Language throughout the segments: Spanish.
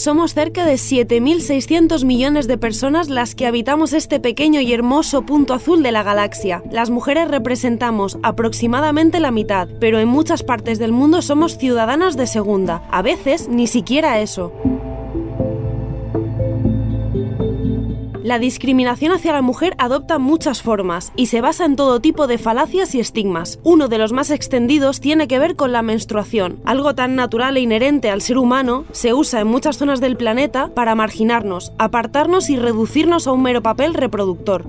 Somos cerca de 7.600 millones de personas las que habitamos este pequeño y hermoso punto azul de la galaxia. Las mujeres representamos aproximadamente la mitad, pero en muchas partes del mundo somos ciudadanas de segunda, a veces ni siquiera eso. La discriminación hacia la mujer adopta muchas formas y se basa en todo tipo de falacias y estigmas. Uno de los más extendidos tiene que ver con la menstruación. Algo tan natural e inherente al ser humano se usa en muchas zonas del planeta para marginarnos, apartarnos y reducirnos a un mero papel reproductor.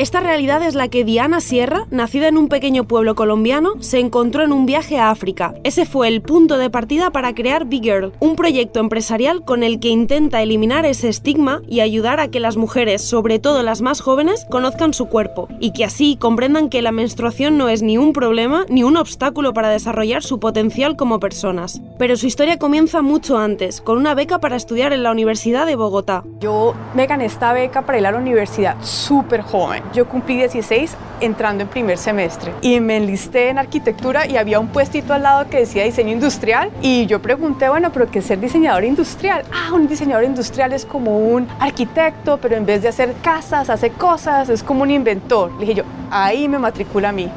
Esta realidad es la que Diana Sierra, nacida en un pequeño pueblo colombiano, se encontró en un viaje a África. Ese fue el punto de partida para crear Big Girl, un proyecto empresarial con el que intenta eliminar ese estigma y ayudar a que las mujeres, sobre todo las más jóvenes, conozcan su cuerpo y que así comprendan que la menstruación no es ni un problema ni un obstáculo para desarrollar su potencial como personas. Pero su historia comienza mucho antes, con una beca para estudiar en la Universidad de Bogotá. Yo me gané esta beca para ir a la universidad súper joven yo cumplí 16 entrando en primer semestre y me enlisté en arquitectura y había un puestito al lado que decía diseño industrial y yo pregunté, bueno, pero ¿qué es ser diseñador industrial? Ah, un diseñador industrial es como un arquitecto, pero en vez de hacer casas, hace cosas, es como un inventor. Le dije yo, ahí me matricula a mí.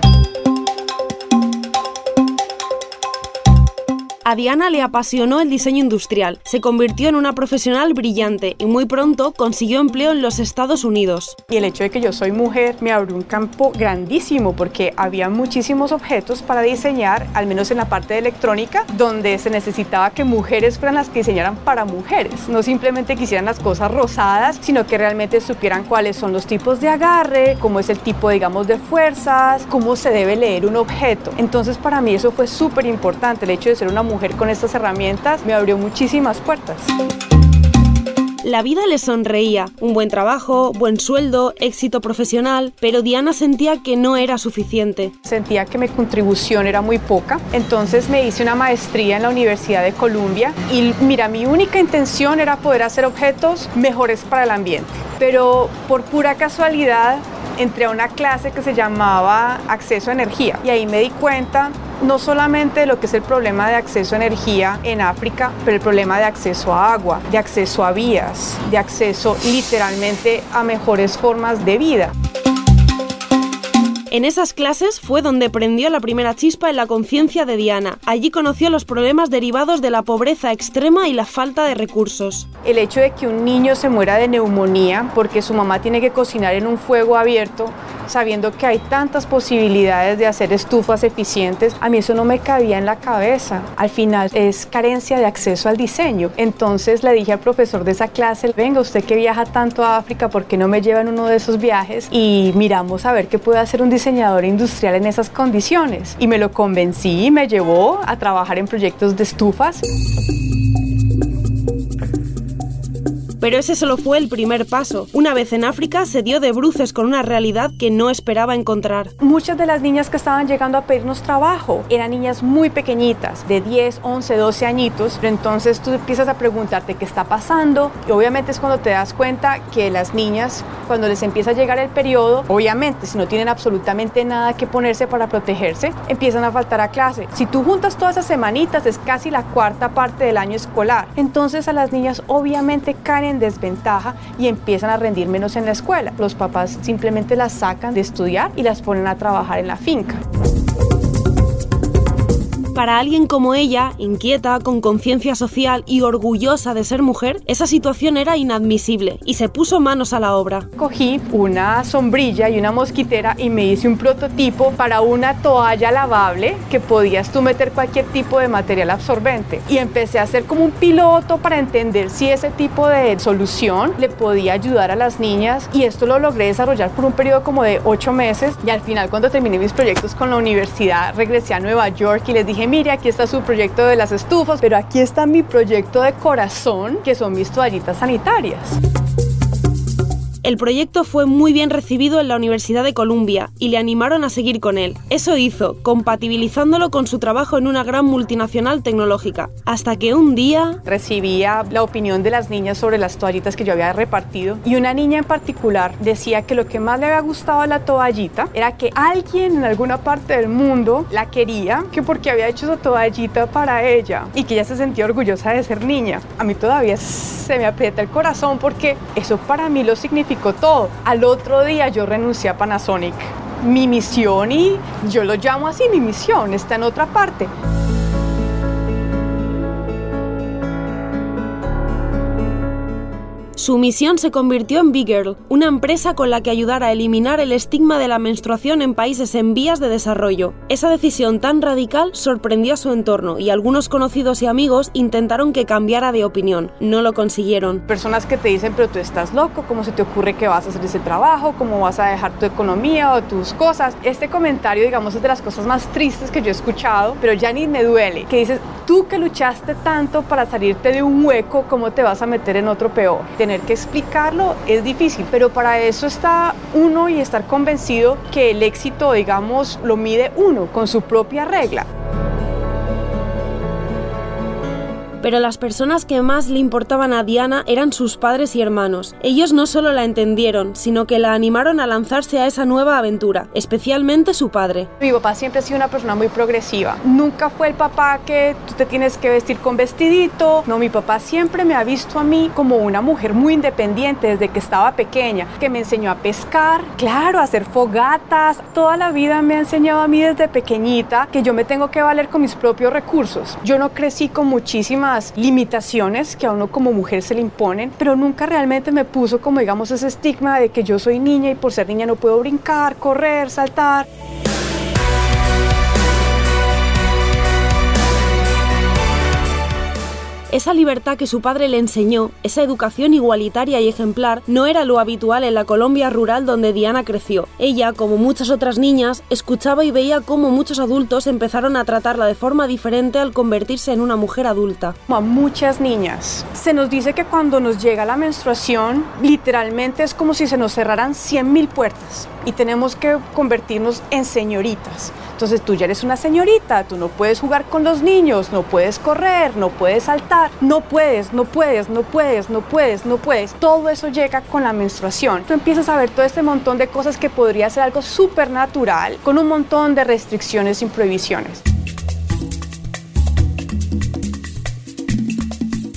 A Diana le apasionó el diseño industrial, se convirtió en una profesional brillante y muy pronto consiguió empleo en los Estados Unidos. Y el hecho de que yo soy mujer me abrió un campo grandísimo porque había muchísimos objetos para diseñar, al menos en la parte de electrónica, donde se necesitaba que mujeres fueran las que diseñaran para mujeres, no simplemente quisieran las cosas rosadas, sino que realmente supieran cuáles son los tipos de agarre, cómo es el tipo, digamos, de fuerzas, cómo se debe leer un objeto. Entonces para mí eso fue súper importante, el hecho de ser una mujer mujer con estas herramientas me abrió muchísimas puertas. La vida le sonreía, un buen trabajo, buen sueldo, éxito profesional, pero Diana sentía que no era suficiente. Sentía que mi contribución era muy poca, entonces me hice una maestría en la Universidad de Columbia y mira, mi única intención era poder hacer objetos mejores para el ambiente, pero por pura casualidad entré a una clase que se llamaba acceso a energía y ahí me di cuenta no solamente lo que es el problema de acceso a energía en África, pero el problema de acceso a agua, de acceso a vías, de acceso literalmente a mejores formas de vida. En esas clases fue donde prendió la primera chispa en la conciencia de Diana. Allí conoció los problemas derivados de la pobreza extrema y la falta de recursos. El hecho de que un niño se muera de neumonía porque su mamá tiene que cocinar en un fuego abierto, sabiendo que hay tantas posibilidades de hacer estufas eficientes, a mí eso no me cabía en la cabeza. Al final es carencia de acceso al diseño. Entonces le dije al profesor de esa clase, venga, usted que viaja tanto a África, ¿por qué no me lleva en uno de esos viajes? Y miramos a ver qué puede hacer un diseño industrial en esas condiciones. Y me lo convencí y me llevó a trabajar en proyectos de estufas. Pero ese solo fue el primer paso. Una vez en África se dio de bruces con una realidad que no esperaba encontrar. Muchas de las niñas que estaban llegando a pedirnos trabajo eran niñas muy pequeñitas, de 10, 11, 12 añitos. Pero entonces tú empiezas a preguntarte qué está pasando y obviamente es cuando te das cuenta que las niñas, cuando les empieza a llegar el periodo, obviamente si no tienen absolutamente nada que ponerse para protegerse, empiezan a faltar a clase. Si tú juntas todas esas semanitas es casi la cuarta parte del año escolar. Entonces a las niñas obviamente caen desventaja y empiezan a rendir menos en la escuela. Los papás simplemente las sacan de estudiar y las ponen a trabajar en la finca. Para alguien como ella, inquieta, con conciencia social y orgullosa de ser mujer, esa situación era inadmisible y se puso manos a la obra. Cogí una sombrilla y una mosquitera y me hice un prototipo para una toalla lavable que podías tú meter cualquier tipo de material absorbente. Y empecé a hacer como un piloto para entender si ese tipo de solución le podía ayudar a las niñas y esto lo logré desarrollar por un periodo como de ocho meses y al final cuando terminé mis proyectos con la universidad regresé a Nueva York y les dije mire, aquí está su proyecto de las estufas, pero aquí está mi proyecto de corazón, que son mis toallitas sanitarias. El proyecto fue muy bien recibido en la Universidad de Columbia y le animaron a seguir con él. Eso hizo, compatibilizándolo con su trabajo en una gran multinacional tecnológica. Hasta que un día... Recibía la opinión de las niñas sobre las toallitas que yo había repartido y una niña en particular decía que lo que más le había gustado a la toallita era que alguien en alguna parte del mundo la quería, que porque había hecho esa toallita para ella y que ella se sentía orgullosa de ser niña. A mí todavía se me aprieta el corazón porque eso para mí lo todo. Al otro día yo renuncié a Panasonic. Mi misión, y yo lo llamo así, mi misión está en otra parte. Su misión se convirtió en Big Girl, una empresa con la que ayudar a eliminar el estigma de la menstruación en países en vías de desarrollo. Esa decisión tan radical sorprendió a su entorno y algunos conocidos y amigos intentaron que cambiara de opinión. No lo consiguieron. Personas que te dicen, pero tú estás loco, ¿cómo se te ocurre que vas a hacer ese trabajo? ¿Cómo vas a dejar tu economía o tus cosas? Este comentario, digamos, es de las cosas más tristes que yo he escuchado, pero ya ni me duele. Que dices, tú que luchaste tanto para salirte de un hueco, ¿cómo te vas a meter en otro peor? Que explicarlo es difícil, pero para eso está uno y estar convencido que el éxito, digamos, lo mide uno con su propia regla. Pero las personas que más le importaban a Diana eran sus padres y hermanos. Ellos no solo la entendieron, sino que la animaron a lanzarse a esa nueva aventura, especialmente su padre. Mi papá siempre ha sido una persona muy progresiva. Nunca fue el papá que tú te tienes que vestir con vestidito. No, mi papá siempre me ha visto a mí como una mujer muy independiente desde que estaba pequeña, que me enseñó a pescar, claro, a hacer fogatas. Toda la vida me ha enseñado a mí desde pequeñita que yo me tengo que valer con mis propios recursos. Yo no crecí con limitaciones que a uno como mujer se le imponen, pero nunca realmente me puso como digamos ese estigma de que yo soy niña y por ser niña no puedo brincar, correr, saltar. Esa libertad que su padre le enseñó, esa educación igualitaria y ejemplar, no era lo habitual en la Colombia rural donde Diana creció. Ella, como muchas otras niñas, escuchaba y veía cómo muchos adultos empezaron a tratarla de forma diferente al convertirse en una mujer adulta. A muchas niñas se nos dice que cuando nos llega la menstruación, literalmente es como si se nos cerraran 100.000 puertas y tenemos que convertirnos en señoritas. Entonces tú ya eres una señorita, tú no puedes jugar con los niños, no puedes correr, no puedes saltar, no puedes, no puedes, no puedes, no puedes, no puedes. Todo eso llega con la menstruación. Tú empiezas a ver todo este montón de cosas que podría ser algo súper natural, con un montón de restricciones y prohibiciones.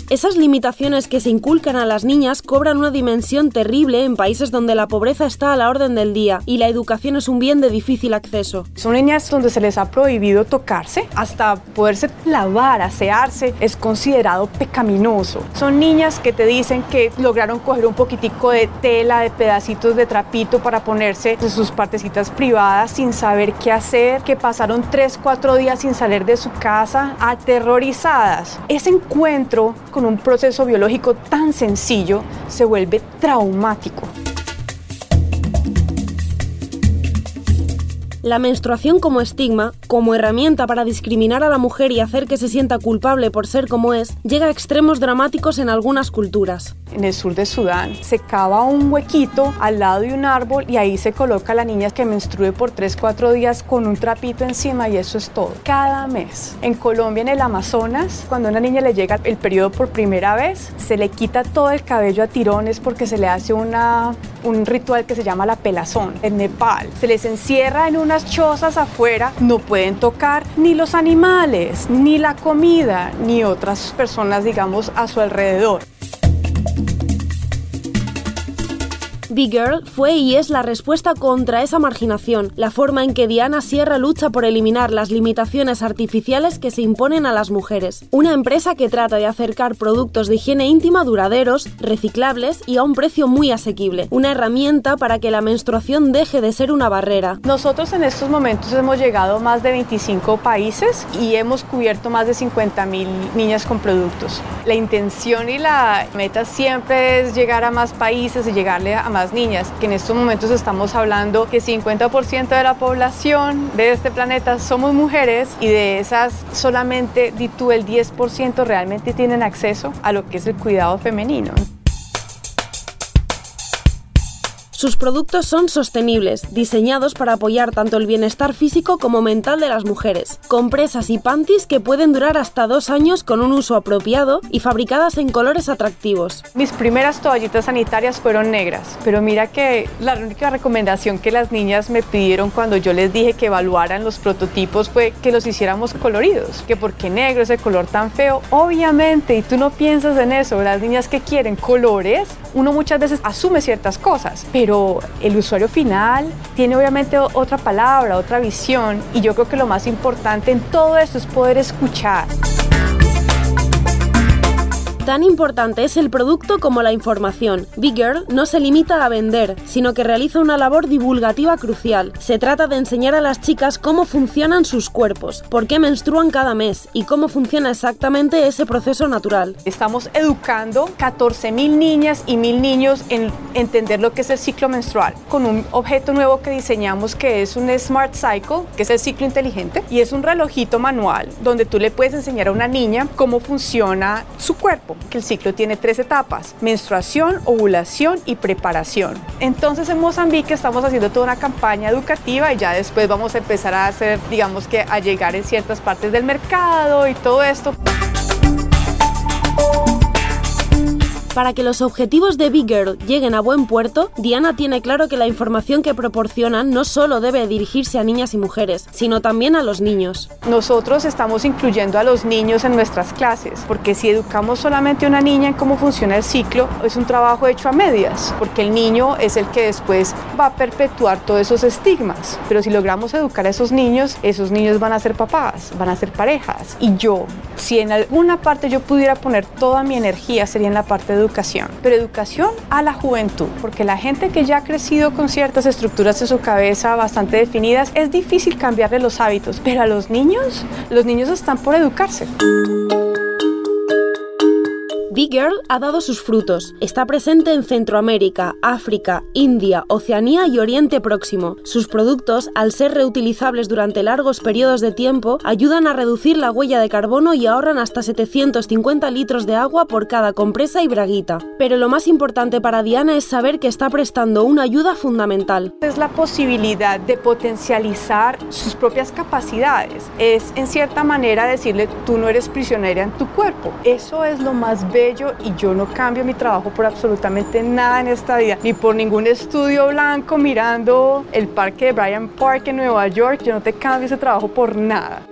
Esas limitaciones que se inculcan a las niñas cobran una dimensión terrible en países donde la pobreza está a la orden del día y la educación es un bien de difícil acceso. Son niñas donde se les ha prohibido tocarse, hasta poderse lavar, asearse, es considerado pecaminoso. Son niñas que te dicen que lograron coger un poquitico de tela, de pedacitos de trapito para ponerse de sus partecitas privadas sin saber qué hacer, que pasaron 3, 4 días sin salir de su casa, aterrorizadas. Ese encuentro con un proceso biológico tan sencillo se vuelve traumático. La menstruación como estigma, como herramienta para discriminar a la mujer y hacer que se sienta culpable por ser como es, llega a extremos dramáticos en algunas culturas. En el sur de Sudán se cava un huequito al lado de un árbol y ahí se coloca la niña que menstrue por 3-4 días con un trapito encima y eso es todo. Cada mes. En Colombia, en el Amazonas, cuando a una niña le llega el periodo por primera vez, se le quita todo el cabello a tirones porque se le hace una, un ritual que se llama la pelazón. En Nepal se les encierra en una chozas afuera no pueden tocar ni los animales, ni la comida, ni otras personas, digamos, a su alrededor. Big Girl fue y es la respuesta contra esa marginación, la forma en que Diana Sierra lucha por eliminar las limitaciones artificiales que se imponen a las mujeres. Una empresa que trata de acercar productos de higiene íntima duraderos, reciclables y a un precio muy asequible. Una herramienta para que la menstruación deje de ser una barrera. Nosotros en estos momentos hemos llegado a más de 25 países y hemos cubierto más de 50 mil niñas con productos. La intención y la meta siempre es llegar a más países y llegarle a más niñas, que en estos momentos estamos hablando que 50% de la población de este planeta somos mujeres y de esas solamente, tú, el 10% realmente tienen acceso a lo que es el cuidado femenino. Sus productos son sostenibles, diseñados para apoyar tanto el bienestar físico como mental de las mujeres. Compresas y panties que pueden durar hasta dos años con un uso apropiado y fabricadas en colores atractivos. Mis primeras toallitas sanitarias fueron negras, pero mira que la única recomendación que las niñas me pidieron cuando yo les dije que evaluaran los prototipos fue que los hiciéramos coloridos, que porque negro es el color tan feo, obviamente, y tú no piensas en eso, las niñas que quieren colores, uno muchas veces asume ciertas cosas, el usuario final tiene obviamente otra palabra, otra visión, y yo creo que lo más importante en todo esto es poder escuchar. Tan importante es el producto como la información. Big Girl no se limita a vender, sino que realiza una labor divulgativa crucial. Se trata de enseñar a las chicas cómo funcionan sus cuerpos, por qué menstruan cada mes y cómo funciona exactamente ese proceso natural. Estamos educando 14.000 niñas y 1.000 niños en entender lo que es el ciclo menstrual con un objeto nuevo que diseñamos que es un Smart Cycle, que es el ciclo inteligente, y es un relojito manual donde tú le puedes enseñar a una niña cómo funciona su cuerpo que el ciclo tiene tres etapas, menstruación, ovulación y preparación. Entonces en Mozambique estamos haciendo toda una campaña educativa y ya después vamos a empezar a hacer, digamos que a llegar en ciertas partes del mercado y todo esto. Para que los objetivos de Big Girl lleguen a buen puerto, Diana tiene claro que la información que proporcionan no solo debe dirigirse a niñas y mujeres, sino también a los niños. Nosotros estamos incluyendo a los niños en nuestras clases, porque si educamos solamente a una niña en cómo funciona el ciclo, es un trabajo hecho a medias, porque el niño es el que después va a perpetuar todos esos estigmas. Pero si logramos educar a esos niños, esos niños van a ser papás, van a ser parejas. Y yo, si en alguna parte yo pudiera poner toda mi energía, sería en la parte de pero educación a la juventud, porque la gente que ya ha crecido con ciertas estructuras de su cabeza bastante definidas, es difícil cambiarle los hábitos, pero a los niños, los niños están por educarse. Big Girl ha dado sus frutos. Está presente en Centroamérica, África, India, Oceanía y Oriente Próximo. Sus productos, al ser reutilizables durante largos periodos de tiempo, ayudan a reducir la huella de carbono y ahorran hasta 750 litros de agua por cada compresa y braguita. Pero lo más importante para Diana es saber que está prestando una ayuda fundamental. Es la posibilidad de potencializar sus propias capacidades. Es en cierta manera decirle, tú no eres prisionera en tu cuerpo. Eso es lo más bello y yo no cambio mi trabajo por absolutamente nada en esta vida, ni por ningún estudio blanco mirando el parque de Bryant Park en Nueva York, yo no te cambio ese trabajo por nada.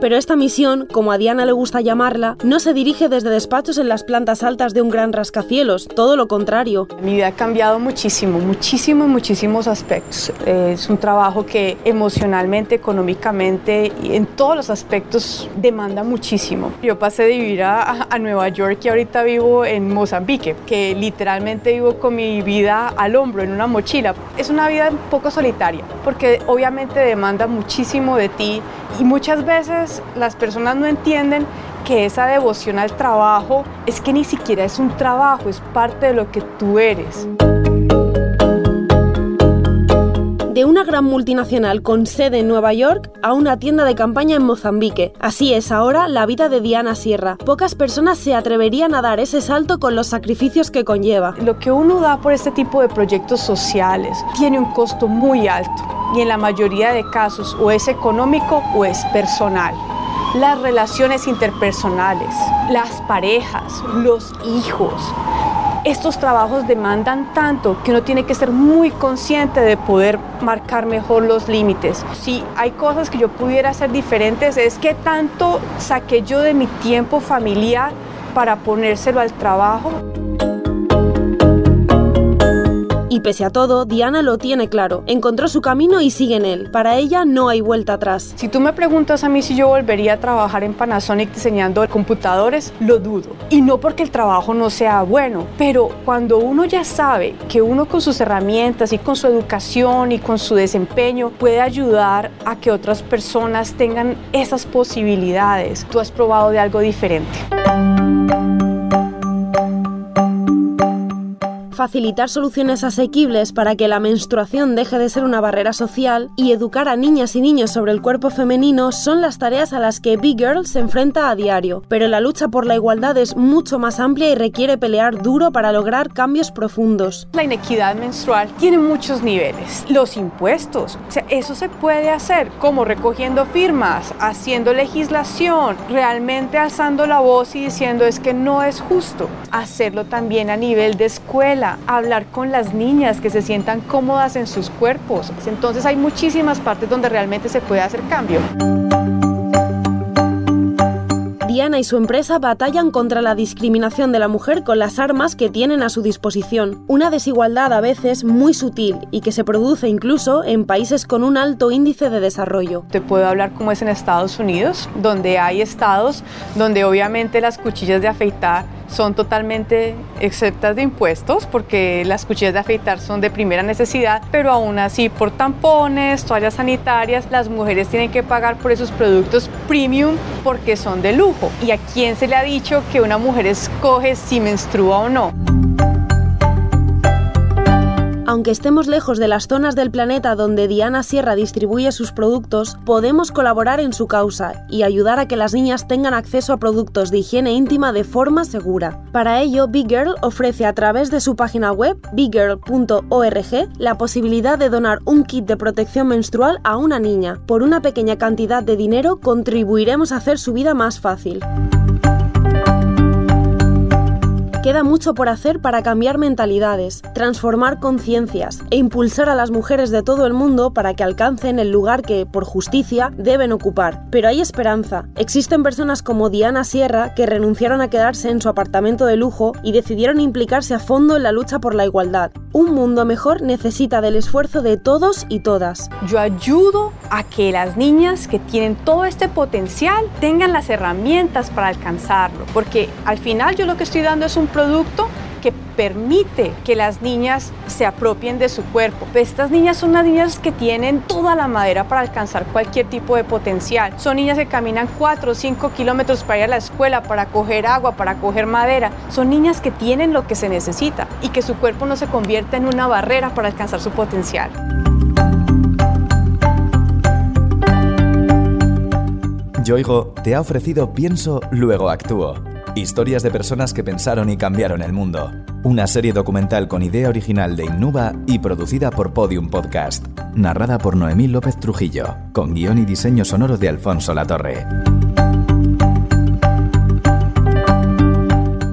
Pero esta misión, como a Diana le gusta llamarla, no se dirige desde despachos en las plantas altas de un gran rascacielos, todo lo contrario. Mi vida ha cambiado muchísimo, muchísimo en muchísimos aspectos. Es un trabajo que emocionalmente, económicamente y en todos los aspectos demanda muchísimo. Yo pasé de vivir a, a Nueva York y ahorita vivo en Mozambique, que literalmente vivo con mi vida al hombro, en una mochila. Es una vida un poco solitaria, porque obviamente demanda muchísimo de ti y muchas veces las personas no entienden que esa devoción al trabajo es que ni siquiera es un trabajo, es parte de lo que tú eres. De una gran multinacional con sede en Nueva York a una tienda de campaña en Mozambique. Así es ahora la vida de Diana Sierra. Pocas personas se atreverían a dar ese salto con los sacrificios que conlleva. Lo que uno da por este tipo de proyectos sociales tiene un costo muy alto y en la mayoría de casos o es económico o es personal las relaciones interpersonales, las parejas, los hijos, estos trabajos demandan tanto que uno tiene que ser muy consciente de poder marcar mejor los límites. Si hay cosas que yo pudiera hacer diferentes es qué tanto saqué yo de mi tiempo familiar para ponérselo al trabajo. Y pese a todo, Diana lo tiene claro. Encontró su camino y sigue en él. Para ella no hay vuelta atrás. Si tú me preguntas a mí si yo volvería a trabajar en Panasonic diseñando computadores, lo dudo. Y no porque el trabajo no sea bueno, pero cuando uno ya sabe que uno con sus herramientas y con su educación y con su desempeño puede ayudar a que otras personas tengan esas posibilidades, tú has probado de algo diferente. Facilitar soluciones asequibles para que la menstruación deje de ser una barrera social y educar a niñas y niños sobre el cuerpo femenino son las tareas a las que Big Girl se enfrenta a diario, pero la lucha por la igualdad es mucho más amplia y requiere pelear duro para lograr cambios profundos. La inequidad menstrual tiene muchos niveles. Los impuestos, o sea, eso se puede hacer como recogiendo firmas, haciendo legislación, realmente alzando la voz y diciendo es que no es justo. Hacerlo también a nivel de escuela, hablar con las niñas que se sientan cómodas en sus cuerpos. Entonces hay muchísimas partes donde realmente se puede hacer cambio. Diana y su empresa batallan contra la discriminación de la mujer con las armas que tienen a su disposición. Una desigualdad a veces muy sutil y que se produce incluso en países con un alto índice de desarrollo. Te puedo hablar como es en Estados Unidos, donde hay estados donde obviamente las cuchillas de afeitar son totalmente exceptas de impuestos porque las cuchillas de afeitar son de primera necesidad, pero aún así por tampones, toallas sanitarias, las mujeres tienen que pagar por esos productos premium porque son de lujo. ¿Y a quién se le ha dicho que una mujer escoge si menstrua o no? Aunque estemos lejos de las zonas del planeta donde Diana Sierra distribuye sus productos, podemos colaborar en su causa y ayudar a que las niñas tengan acceso a productos de higiene íntima de forma segura. Para ello, Big Girl ofrece a través de su página web, biggirl.org, la posibilidad de donar un kit de protección menstrual a una niña. Por una pequeña cantidad de dinero contribuiremos a hacer su vida más fácil. Queda mucho por hacer para cambiar mentalidades, transformar conciencias e impulsar a las mujeres de todo el mundo para que alcancen el lugar que, por justicia, deben ocupar. Pero hay esperanza. Existen personas como Diana Sierra que renunciaron a quedarse en su apartamento de lujo y decidieron implicarse a fondo en la lucha por la igualdad. Un mundo mejor necesita del esfuerzo de todos y todas. Yo ayudo a que las niñas que tienen todo este potencial tengan las herramientas para alcanzarlo, porque al final yo lo que estoy dando es un producto permite que las niñas se apropien de su cuerpo. Estas niñas son unas niñas que tienen toda la madera para alcanzar cualquier tipo de potencial. Son niñas que caminan 4 o 5 kilómetros para ir a la escuela, para coger agua, para coger madera. Son niñas que tienen lo que se necesita y que su cuerpo no se convierta en una barrera para alcanzar su potencial. Yoigo te ha ofrecido Pienso, luego actúo Historias de personas que pensaron y cambiaron el mundo. Una serie documental con idea original de Innuba y producida por Podium Podcast. Narrada por Noemí López Trujillo, con guion y diseño sonoro de Alfonso Latorre.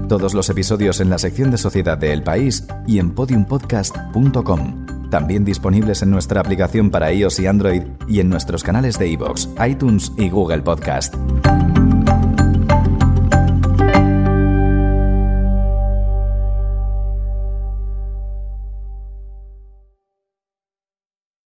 Todos los episodios en la sección de Sociedad de El País y en podiumpodcast.com. También disponibles en nuestra aplicación para iOS y Android y en nuestros canales de iVoox, iTunes y Google Podcast.